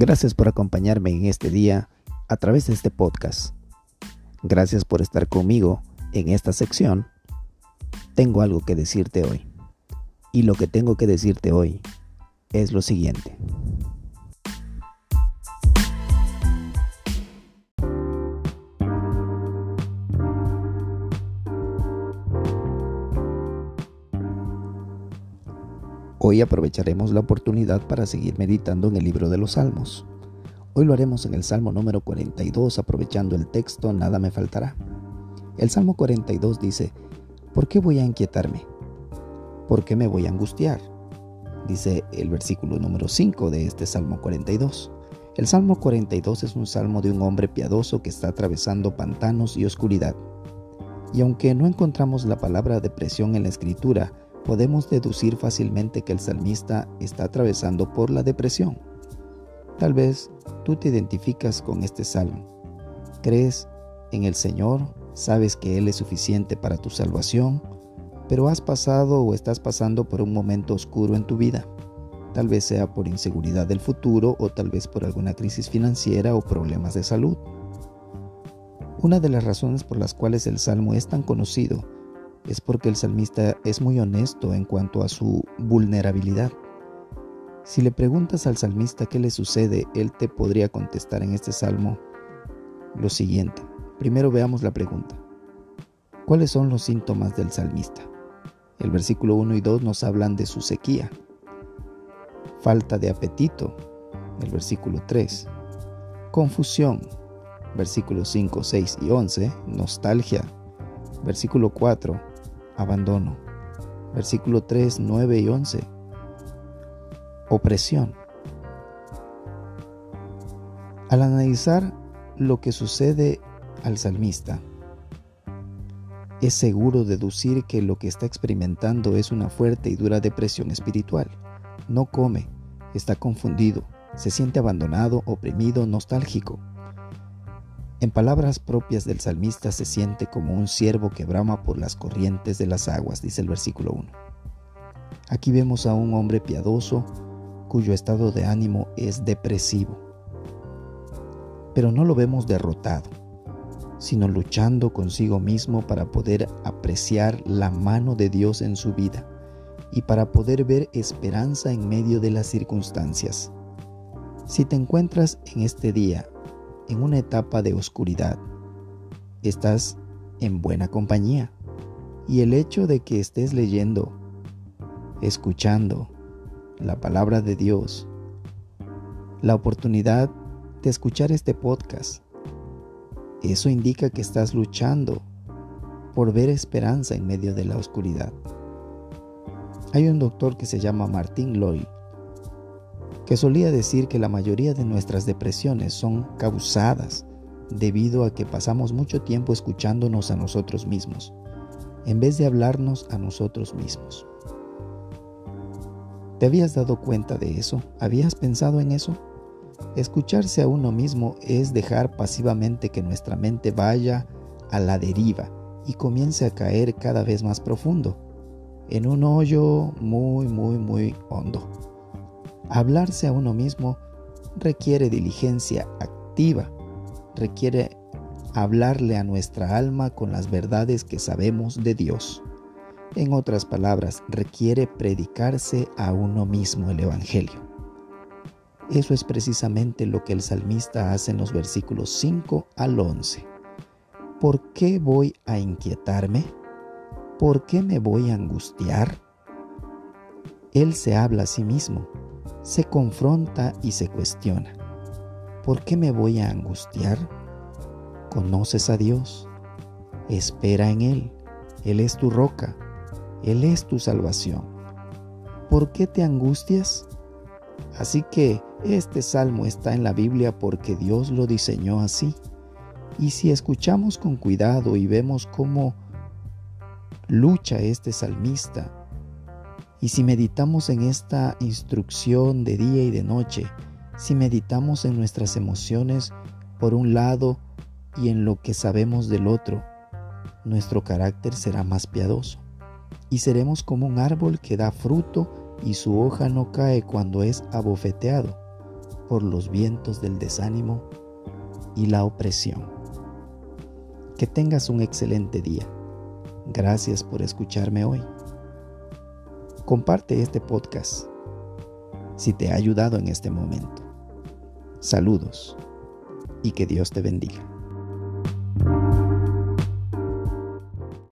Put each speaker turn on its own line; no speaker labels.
Gracias por acompañarme en este día a través de este podcast. Gracias por estar conmigo en esta sección. Tengo algo que decirte hoy. Y lo que tengo que decirte hoy es lo siguiente. Hoy aprovecharemos la oportunidad para seguir meditando en el libro de los Salmos. Hoy lo haremos en el Salmo número 42, aprovechando el texto Nada me faltará. El Salmo 42 dice, ¿por qué voy a inquietarme? ¿Por qué me voy a angustiar? Dice el versículo número 5 de este Salmo 42. El Salmo 42 es un salmo de un hombre piadoso que está atravesando pantanos y oscuridad. Y aunque no encontramos la palabra depresión en la escritura, podemos deducir fácilmente que el salmista está atravesando por la depresión. Tal vez tú te identificas con este salmo. Crees en el Señor, sabes que Él es suficiente para tu salvación, pero has pasado o estás pasando por un momento oscuro en tu vida. Tal vez sea por inseguridad del futuro o tal vez por alguna crisis financiera o problemas de salud. Una de las razones por las cuales el Salmo es tan conocido es porque el salmista es muy honesto en cuanto a su vulnerabilidad. Si le preguntas al salmista qué le sucede, él te podría contestar en este salmo lo siguiente. Primero veamos la pregunta. ¿Cuáles son los síntomas del salmista? El versículo 1 y 2 nos hablan de su sequía, falta de apetito, el versículo 3, confusión, versículos 5, 6 y 11, nostalgia, versículo 4, abandono. Versículo 3, 9 y 11. Opresión. Al analizar lo que sucede al salmista, es seguro deducir que lo que está experimentando es una fuerte y dura depresión espiritual. No come, está confundido, se siente abandonado, oprimido, nostálgico. En palabras propias del salmista se siente como un siervo que brama por las corrientes de las aguas, dice el versículo 1. Aquí vemos a un hombre piadoso cuyo estado de ánimo es depresivo. Pero no lo vemos derrotado, sino luchando consigo mismo para poder apreciar la mano de Dios en su vida y para poder ver esperanza en medio de las circunstancias. Si te encuentras en este día en una etapa de oscuridad, estás en buena compañía. Y el hecho de que estés leyendo, escuchando la palabra de Dios, la oportunidad de escuchar este podcast, eso indica que estás luchando por ver esperanza en medio de la oscuridad. Hay un doctor que se llama Martin Lloyd que solía decir que la mayoría de nuestras depresiones son causadas debido a que pasamos mucho tiempo escuchándonos a nosotros mismos, en vez de hablarnos a nosotros mismos. ¿Te habías dado cuenta de eso? ¿Habías pensado en eso? Escucharse a uno mismo es dejar pasivamente que nuestra mente vaya a la deriva y comience a caer cada vez más profundo, en un hoyo muy, muy, muy hondo. Hablarse a uno mismo requiere diligencia activa, requiere hablarle a nuestra alma con las verdades que sabemos de Dios. En otras palabras, requiere predicarse a uno mismo el Evangelio. Eso es precisamente lo que el salmista hace en los versículos 5 al 11. ¿Por qué voy a inquietarme? ¿Por qué me voy a angustiar? Él se habla a sí mismo se confronta y se cuestiona. ¿Por qué me voy a angustiar? Conoces a Dios. Espera en Él. Él es tu roca. Él es tu salvación. ¿Por qué te angustias? Así que este salmo está en la Biblia porque Dios lo diseñó así. Y si escuchamos con cuidado y vemos cómo lucha este salmista y si meditamos en esta instrucción de día y de noche, si meditamos en nuestras emociones por un lado y en lo que sabemos del otro, nuestro carácter será más piadoso y seremos como un árbol que da fruto y su hoja no cae cuando es abofeteado, por los vientos del desánimo y la opresión. Que tengas un excelente día. Gracias por escucharme hoy. Comparte este podcast si te ha ayudado en este momento. Saludos y que Dios te bendiga.